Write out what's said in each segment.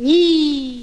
你。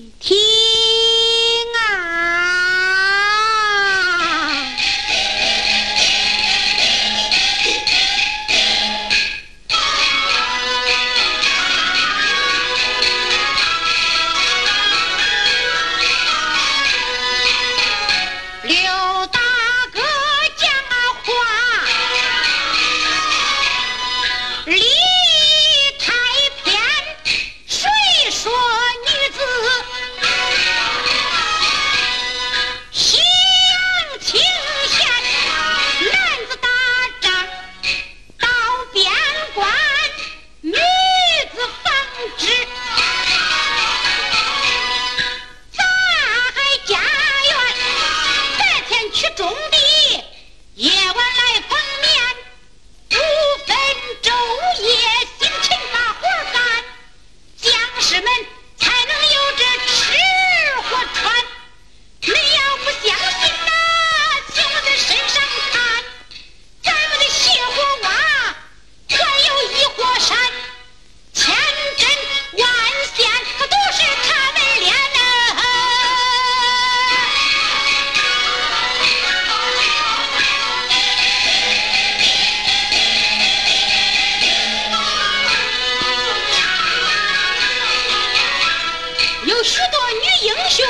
有许多女英雄